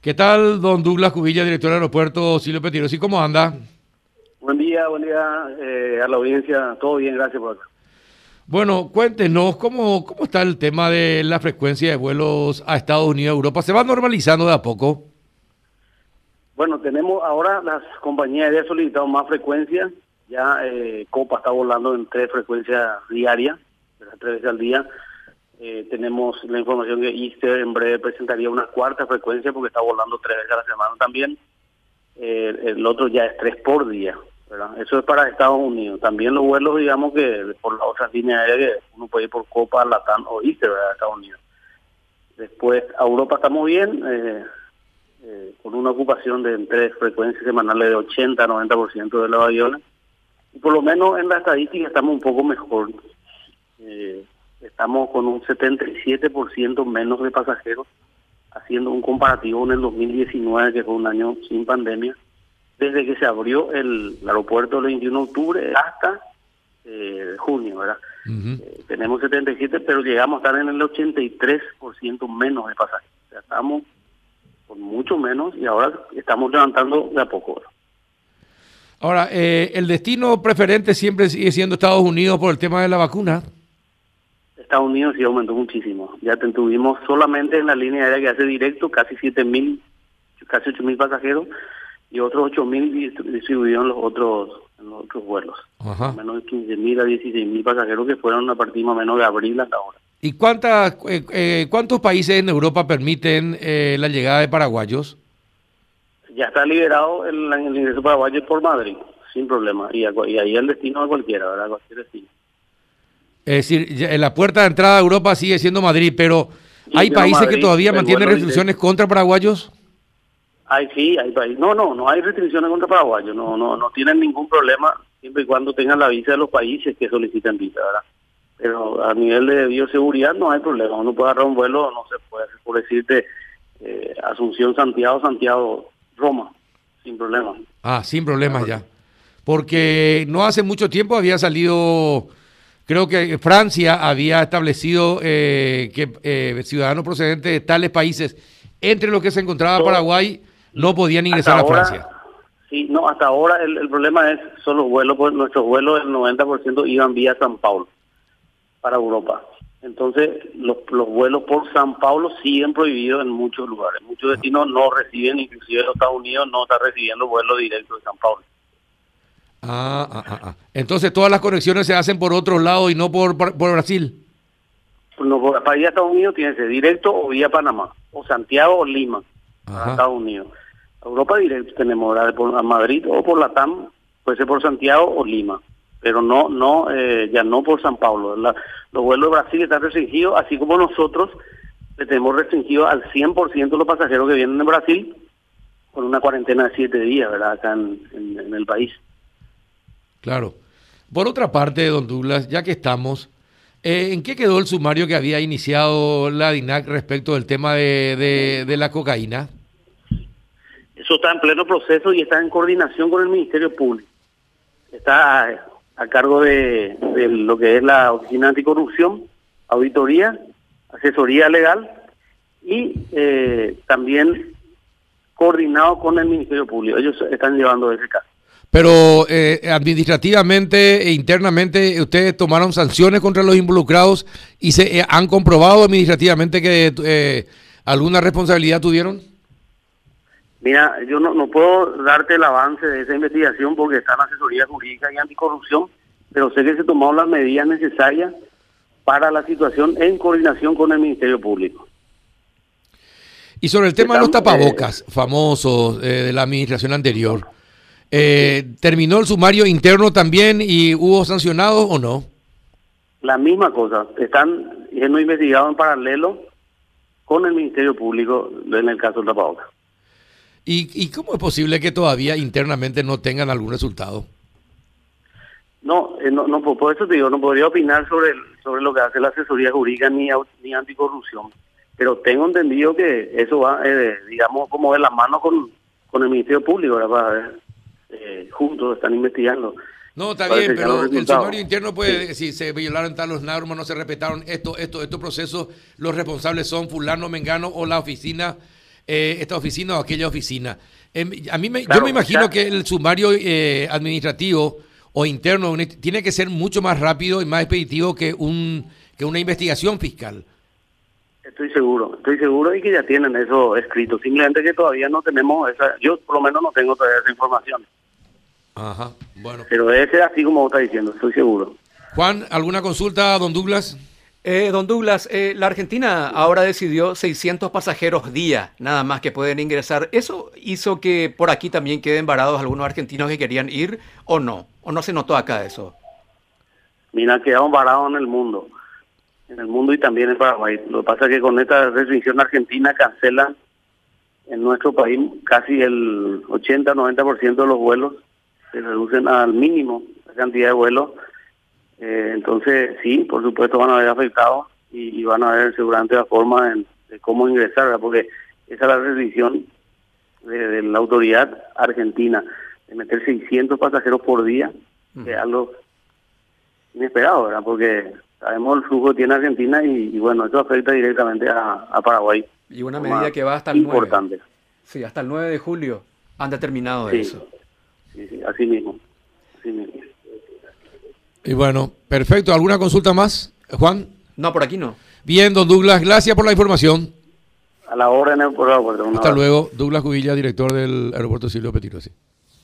¿Qué tal, don Douglas Cubilla, director del aeropuerto Silvio Petirosi? ¿Cómo anda? Buen día, buen día eh, a la audiencia. Todo bien, gracias por acá. Bueno, cuéntenos, ¿cómo, ¿cómo está el tema de la frecuencia de vuelos a Estados Unidos y Europa? ¿Se va normalizando de a poco? Bueno, tenemos ahora las compañías ya solicitado más frecuencia. Ya eh, Copa está volando en tres frecuencias diarias, tres veces al día. Eh, tenemos la información que Easter en breve presentaría una cuarta frecuencia porque está volando tres veces a la semana también. Eh, el otro ya es tres por día. Eso es para Estados Unidos. También los vuelos, digamos que por las otras líneas aéreas, uno puede ir por Copa, Latam o Easter, ¿verdad? Estados Unidos. Después, a Europa estamos bien, eh, eh, con una ocupación de entre frecuencias semanales de 80 a 90% de los aviones. Y por lo menos en la estadística estamos un poco mejor. Eh, estamos con un 77% menos de pasajeros, haciendo un comparativo en el 2019, que fue un año sin pandemia desde que se abrió el, aeropuerto el 21 de octubre hasta eh, junio, ¿verdad? Eh, tenemos 77, pero llegamos a estar en el 83% menos de pasajeros. O sea, estamos con mucho menos y ahora estamos levantando de a poco. Ahora, eh, ¿el destino preferente siempre sigue siendo Estados Unidos por el tema de la vacuna? Estados Unidos sí aumentó muchísimo. Ya tuvimos solamente en la línea aérea que hace directo casi 7 mil, casi 8 mil pasajeros y otros 8.000 distribuidos en los otros en los otros vuelos. Menos de 15.000 a 16.000 pasajeros que fueron a partir más o menos de abril hasta ahora. ¿Y cuántas, eh, eh, cuántos países en Europa permiten eh, la llegada de paraguayos? Ya está liberado el, el ingreso paraguayo por Madrid, sin problema. Y, y, ahí el destino a cualquiera, ¿verdad? Cualquier destino. Es decir, la puerta de entrada a Europa sigue siendo Madrid, pero ¿hay países que todavía mantienen restricciones contra paraguayos? Hay, sí, hay países. No, no, no hay restricciones contra paraguayos, no, no, no tienen ningún problema siempre y cuando tengan la visa de los países que solicitan visa, ¿verdad? Pero a nivel de bioseguridad no hay problema, uno puede agarrar un vuelo, no se puede, por decirte, eh, Asunción, Santiago, Santiago, Roma, sin problema. Ah, sin problemas ya. Porque no hace mucho tiempo había salido, creo que Francia había establecido eh, que eh, ciudadanos procedentes de tales países, entre los que se encontraba Paraguay, no podían ingresar a Francia. Sí, no, hasta ahora el, problema es solo vuelos, pues nuestros vuelos el 90% iban vía San Paulo para Europa. Entonces, los, los vuelos por San Paulo siguen prohibidos en muchos lugares. Muchos destinos no reciben, inclusive los Estados Unidos no está recibiendo vuelos directos de San Paulo. Ah, ah, ah, ah, Entonces, todas las conexiones se hacen por otro lado y no por, por, Brasil. No, para ir a Estados Unidos tiene que ser directo o vía Panamá, o Santiago o Lima, a Estados Unidos. Europa directo tenemos a Madrid o por la TAM, puede ser por Santiago o Lima, pero no, no, eh, ya no por San Pablo. los vuelos de Brasil están restringidos, así como nosotros le tenemos restringido al 100% los pasajeros que vienen de Brasil con una cuarentena de siete días, ¿verdad? Acá en, el país. Claro. Por otra parte, don Douglas, ya que estamos, eh, ¿en qué quedó el sumario que había iniciado la DINAC respecto del tema de, la cocaína? Eso está en pleno proceso y está en coordinación con el Ministerio Público. Está a, cargo de, lo que es la Oficina Anticorrupción, auditoría, asesoría legal y eh, también coordinado con el Ministerio Público. Ellos están llevando ese caso. Pero eh, administrativamente e internamente, ¿ustedes tomaron sanciones contra los involucrados y se eh, han comprobado administrativamente que alguna responsabilidad tuvieron? Mira, yo no, no puedo darte el avance de esa investigación porque está en asesoría jurídica y anticorrupción, pero sé que se tomaron las medidas necesarias para la situación en coordinación con el Ministerio Público. Y sobre el tema de los tapabocas famosos eh, de la administración anterior, eh, ¿terminó el sumario interno también y hubo sancionados o no? La misma cosa, están siendo investigados en paralelo con el Ministerio Público en el caso del tapabocas. ¿Y, cómo es posible que todavía internamente no tengan algún resultado? No, eh, no, no, por eso te digo, no podría opinar sobre sobre lo que hace la asesoría jurídica ni, ni anticorrupción, pero tengo entendido que eso va, eh, digamos, como de la mano con, con el Ministerio Público, ¿verdad? Eh, juntos están investigando. No, está bien, pero el sumario interno puede, decir, si se violaron tal los normas, no se respetaron esto, esto, estos procesos, los responsables son fulano, mengano o la oficina eh, esta oficina o aquella oficina. Em, a mí me, yo me imagino que el sumario eh, administrativo o interno tiene que ser mucho más rápido y más expeditivo que un que una investigación fiscal. Estoy seguro, estoy seguro y que ya tienen eso escrito. Simplemente que todavía no tenemos esa, yo por lo menos no tengo todavía esa información. Ajá, bueno. Pero debe ser así como está diciendo, estoy seguro. Juan, ¿alguna consulta, don Douglas? Eh, don Douglas, eh, la Argentina ahora decidió 600 pasajeros día, nada más que pueden ingresar. ¿Eso hizo que por aquí también queden varados algunos argentinos que querían ir o no? ¿O no se notó acá eso? Mira, quedamos varados en el mundo, en el mundo y también en Paraguay. Lo que pasa es que con esta restricción argentina cancela en nuestro país casi el 80-90% de los vuelos, se reducen al mínimo la cantidad de vuelos eh, entonces, sí, por supuesto van a haber afectados y, van a haber seguramente la forma de, cómo ingresar, porque esa es la decisión de, la autoridad argentina, de meter 600 pasajeros por día, que es algo inesperado, ¿verdad? Porque sabemos el flujo que tiene Argentina y, bueno, eso afecta directamente a, Paraguay. Y una medida que va hasta el importante. 9. Sí, hasta el 9 de julio han determinado eso. Sí, sí, así mismo. Así mismo. Y bueno, perfecto. ¿Alguna consulta más, Juan? No, por aquí no. Bien, don Douglas, gracias por la información. A la hora en el programa. Hasta luego. Douglas Cubilla, director del aeropuerto Silvio Petiro.